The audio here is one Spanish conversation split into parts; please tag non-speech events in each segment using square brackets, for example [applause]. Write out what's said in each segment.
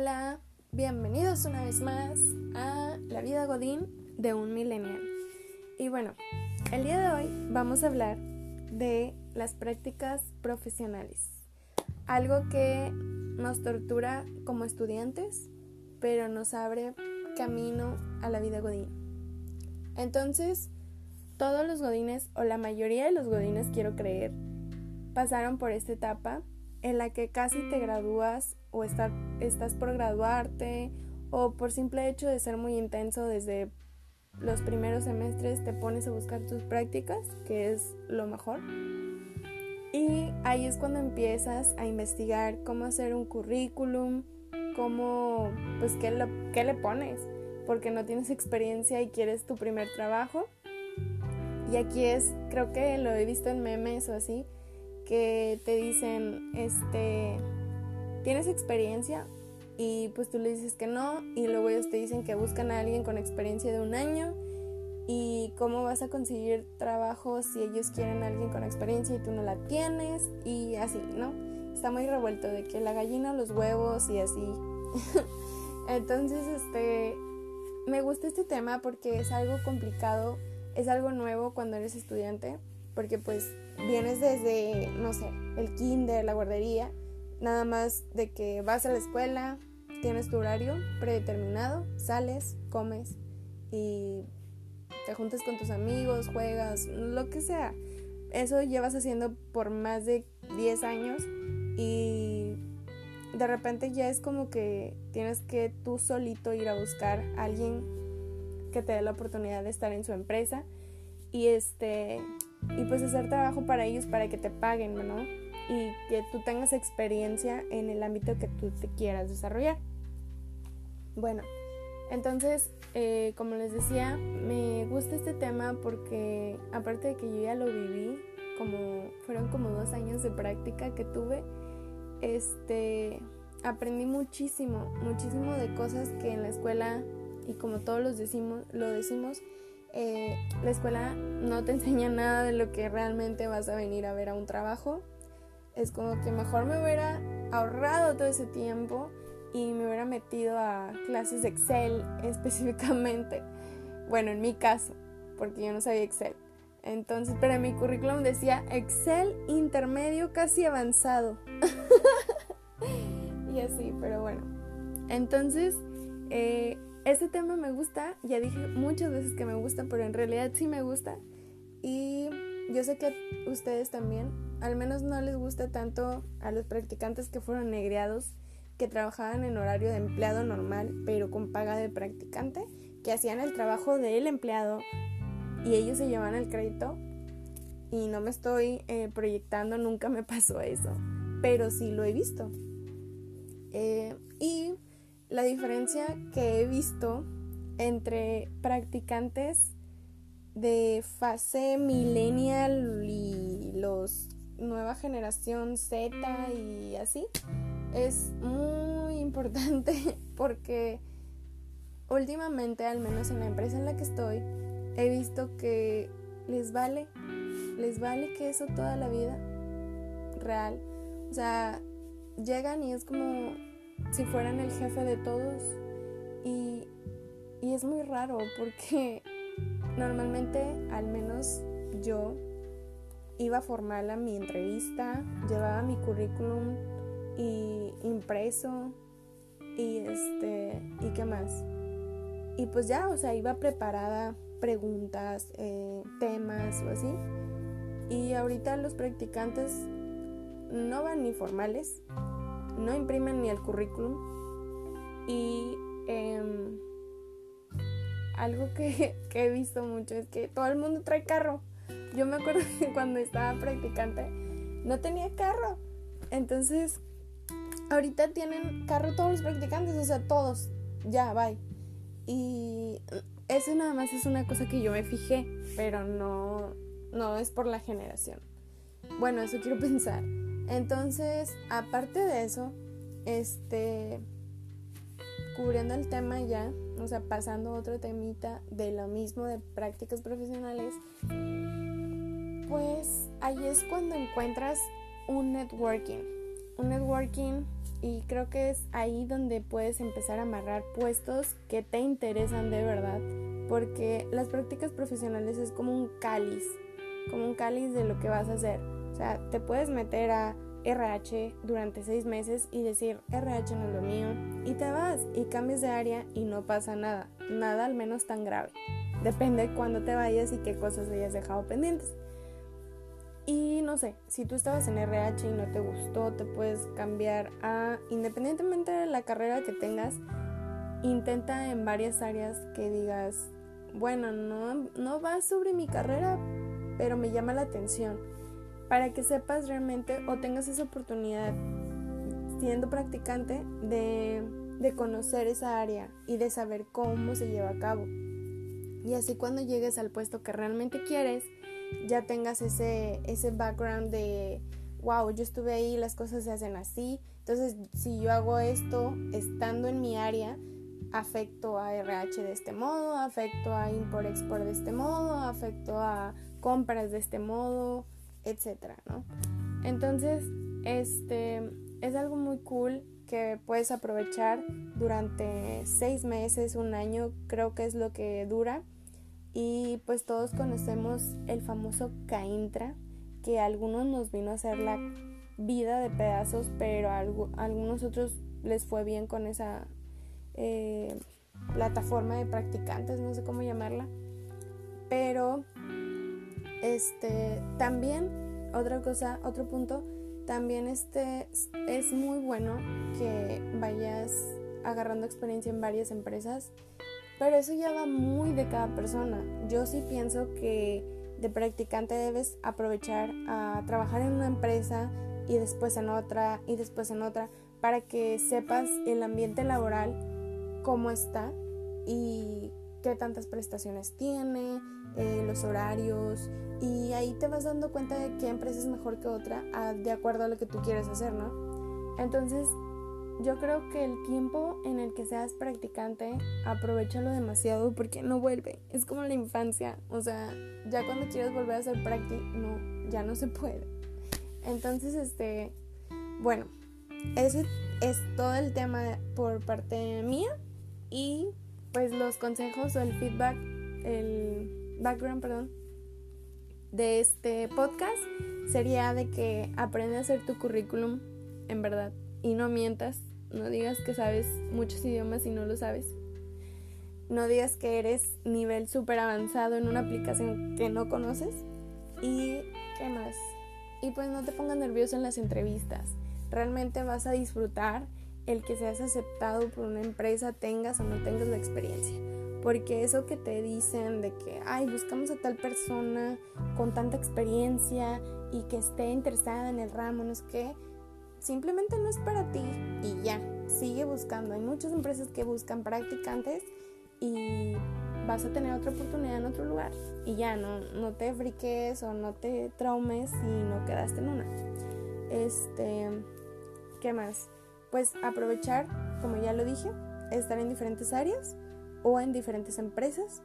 Hola, bienvenidos una vez más a La vida Godín de un millennial. Y bueno, el día de hoy vamos a hablar de las prácticas profesionales. Algo que nos tortura como estudiantes, pero nos abre camino a la vida Godín. Entonces, todos los Godines, o la mayoría de los Godines, quiero creer, pasaron por esta etapa en la que casi te gradúas o estás por graduarte o por simple hecho de ser muy intenso desde los primeros semestres te pones a buscar tus prácticas, que es lo mejor. Y ahí es cuando empiezas a investigar cómo hacer un currículum, cómo, pues, qué, qué le pones, porque no tienes experiencia y quieres tu primer trabajo. Y aquí es, creo que lo he visto en memes o así, que te dicen, este, ¿tienes experiencia? Y pues tú le dices que no, y luego ellos te dicen que buscan a alguien con experiencia de un año, y cómo vas a conseguir trabajo si ellos quieren a alguien con experiencia y tú no la tienes, y así, ¿no? Está muy revuelto de que la gallina, los huevos y así. [laughs] Entonces, este, me gusta este tema porque es algo complicado, es algo nuevo cuando eres estudiante porque pues vienes desde, no sé, el kinder, la guardería, nada más de que vas a la escuela, tienes tu horario predeterminado, sales, comes y te juntas con tus amigos, juegas, lo que sea. Eso llevas haciendo por más de 10 años y de repente ya es como que tienes que tú solito ir a buscar a alguien que te dé la oportunidad de estar en su empresa y este y pues hacer trabajo para ellos para que te paguen, ¿no? Y que tú tengas experiencia en el ámbito que tú te quieras desarrollar. Bueno, entonces, eh, como les decía, me gusta este tema porque aparte de que yo ya lo viví, como fueron como dos años de práctica que tuve, este, aprendí muchísimo, muchísimo de cosas que en la escuela y como todos los decimos, lo decimos, eh, la escuela no te [laughs] enseña nada de lo que realmente vas a venir a ver a un trabajo. Es como que mejor me hubiera ahorrado todo ese tiempo y me hubiera metido a clases de Excel [laughs] específicamente. Bueno, en mi caso, porque yo no sabía Excel. Entonces, pero mi currículum decía Excel intermedio casi avanzado. [laughs] y así, pero bueno. Entonces, eh, este tema me gusta, ya dije muchas veces que me gusta, pero en realidad sí me gusta. Y yo sé que ustedes también, al menos no les gusta tanto a los practicantes que fueron negreados, que trabajaban en horario de empleado normal, pero con paga de practicante, que hacían el trabajo del empleado y ellos se llevan el crédito. Y no me estoy eh, proyectando, nunca me [laughs] pasó eso, pero sí lo he visto. Eh, la diferencia que he visto entre practicantes de fase millennial y los nueva generación Z y así es muy importante [laughs] porque últimamente, al menos en la empresa en la que estoy, he visto que les vale, les vale que eso toda la vida real. O sea, llegan y es como si fueran el jefe de todos. Y, y es muy raro porque [laughs] normalmente, al menos yo, iba formal a mi entrevista, llevaba mi currículum impreso y este y qué más y pues ya o sea iba preparada preguntas eh, temas o así y ahorita los practicantes no van ni formales no imprimen ni el currículum y em, algo que, que, he visto mucho es que todo el mundo trae carro. Yo me acuerdo que [laughs] cuando estaba practicante no tenía carro. Entonces, ahorita tienen carro todos los practicantes, o sea, todos. Ya, bye. Y eso nada más es una cosa que yo me fijé, pero no, no es por la generación. Bueno, eso quiero [laughs] pensar. Entonces, aparte de eso, este, cubriendo el tema ya, o sea, pasando otro temita de lo mismo de prácticas profesionales, pues ahí es cuando encuentras un networking. Un networking y creo que es ahí donde puedes empezar a amarrar puestos que te interesan de verdad, porque las prácticas profesionales es como un cáliz, como un cáliz de lo que vas a hacer. Sea, te puedes meter a RH durante seis meses y decir RH no es lo mío y te vas y cambias de área y no pasa nada, nada al menos tan grave. Depende de cuándo te vayas y qué cosas hayas dejado pendientes. Y no sé, si tú estabas en RH y no te gustó, te puedes cambiar a, independientemente de la carrera que tengas, intenta en varias áreas que digas, bueno, no, no va sobre mi carrera, pero me llama la atención, para que sepas realmente o tengas esa oportunidad, siendo practicante, de, de conocer esa área y de saber cómo se lleva a cabo. Y así cuando llegues al puesto que realmente quieres, ya tengas ese, ese background de, wow, yo estuve ahí, las cosas se hacen así. Entonces, si yo hago esto estando en mi área, afecto a RH de este modo, afecto a import-export de este modo, afecto a compras de este modo, etcétera, ¿no? Entonces, este es algo muy cool que puedes aprovechar durante seis meses, un año, creo que es lo que dura y pues todos conocemos el famoso Caintra, que a algunos nos vino a hacer la vida de pedazos, pero a, algunos otros les fue bien con esa eh, plataforma de practicantes, no sé cómo llamarla. Pero este también otra cosa, otro punto, también este es muy bueno que vayas agarrando experiencia en varias empresas pero eso ya va muy de cada persona. Yo sí pienso que de practicante debes aprovechar a trabajar en una empresa y después en otra y después en otra para que sepas el ambiente laboral cómo está y qué tantas prestaciones tiene, eh, los horarios y ahí te vas dando cuenta de qué empresa es mejor que otra de acuerdo a lo que tú quieres hacer, ¿no? Entonces yo creo que el tiempo en el que seas practicante, aprovechalo demasiado porque no vuelve. Es como la infancia. O sea, ya cuando quieres volver a ser práctico, no, ya no se puede. Entonces, este, bueno, ese es todo el tema por parte mía. Y pues los consejos o el feedback, el background, perdón, de este podcast sería de que aprende a hacer tu currículum en verdad y no mientas no digas que sabes muchos idiomas y no lo sabes. No digas que eres nivel súper avanzado en una aplicación que no conoces. ¿Y qué más? Y pues no te pongas nervioso en las entrevistas. Realmente vas a disfrutar el que seas aceptado por una empresa, tengas o no tengas la experiencia. Porque eso que te dicen de que, ay, buscamos a tal persona con tanta experiencia y que esté interesada en el ramo, no es que simplemente no es para ti y ya, sigue buscando. Hay muchas empresas que buscan practicantes y vas a tener otra oportunidad en otro lugar y ya, no, no te friques o no te traumes si no quedaste en una. Este, ¿qué más? Pues aprovechar, como ya lo dije, estar en diferentes áreas o en diferentes empresas.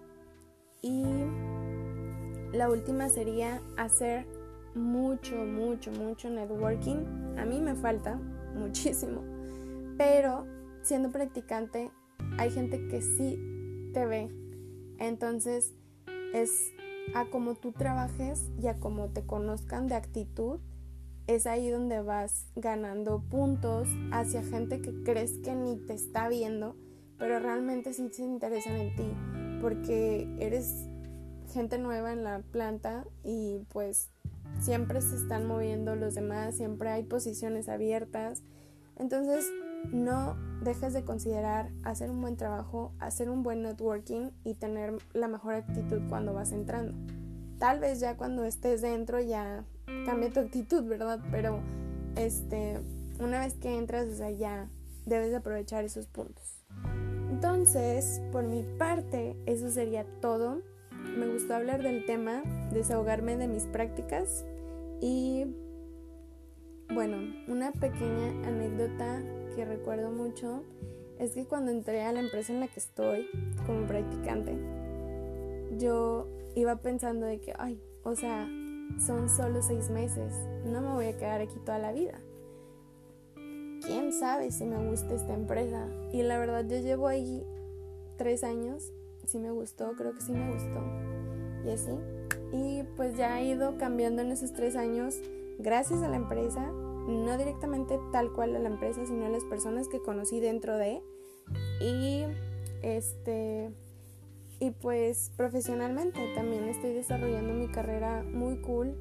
Y la última sería hacer mucho, mucho, mucho networking. A mí me falta [laughs] muchísimo. Pero siendo practicante hay gente que sí te ve. Entonces es a como tú trabajes y a como te conozcan de actitud. Es ahí donde vas ganando puntos hacia gente que crees que ni te está viendo, pero realmente sí se interesan en ti, porque eres gente nueva en la planta y pues siempre se están moviendo los demás, siempre hay posiciones abiertas. Entonces, no dejes de considerar hacer un buen trabajo, hacer un buen networking y tener la mejor actitud cuando vas entrando. Tal vez ya cuando estés dentro ya cambie tu actitud, ¿verdad? Pero este, una vez que entras, o ya debes de aprovechar esos puntos. Entonces, por mi parte, eso sería todo me gustó hablar del tema, desahogarme de mis prácticas y bueno, una pequeña anécdota que recuerdo mucho es que cuando entré a la empresa en la que estoy como practicante, yo iba pensando de que, ay, o sea, son solo seis meses, no me voy a quedar aquí toda la vida. ¿Quién sabe si me gusta esta empresa. Y la verdad yo llevo ahí tres años, si me gustó, creo que sí me gustó. Y así. Y pues ya ha ido cambiando en esos tres años gracias a la empresa, no directamente tal cual a la empresa, sino a las personas que conocí dentro de. Y este y pues profesionalmente también estoy desarrollando mi carrera muy cool.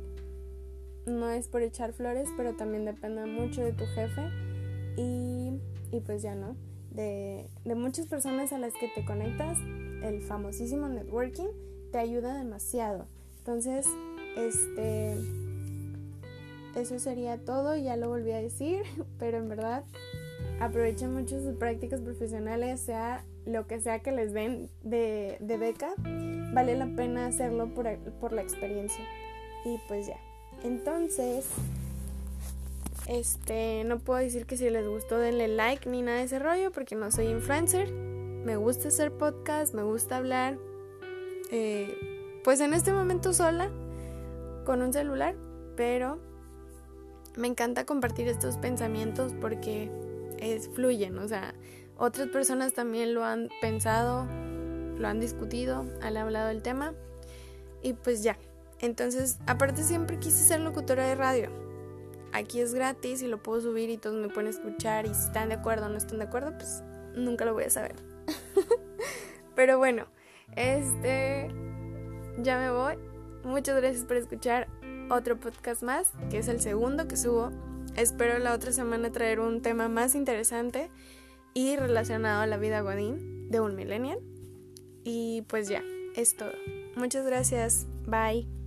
No es por echar flores, pero también depende mucho de tu jefe y, y pues ya no. De, de muchas personas a las que te conectas, el famosísimo networking te ayuda demasiado. Entonces, este, eso sería todo, ya lo volví a decir, [laughs] pero en verdad aprovechen mucho sus prácticas profesionales, sea lo que sea que les den de, beca, vale la pena hacerlo por, por la experiencia. Y pues ya. Entonces, este, no puedo decir que si les gustó denle like ni nada de ese rollo porque no soy influencer. Me gusta hacer podcast, me gusta hablar. Eh, pues en este momento sola, con un celular, pero me encanta compartir estos pensamientos porque es, fluyen, o sea, otras personas también lo han pensado, lo han discutido, han hablado del tema y pues ya. Entonces, aparte siempre quise ser locutora de radio. Aquí es gratis y lo puedo subir y todos me pueden escuchar y si están de acuerdo o no están de acuerdo, pues nunca lo voy a saber. [laughs] Pero bueno, este ya me voy. Muchas gracias por escuchar otro podcast más, que es el segundo que subo. Espero la otra semana traer un tema más interesante y relacionado a la vida Godín de un millennial. Y pues ya, es todo. Muchas gracias. Bye.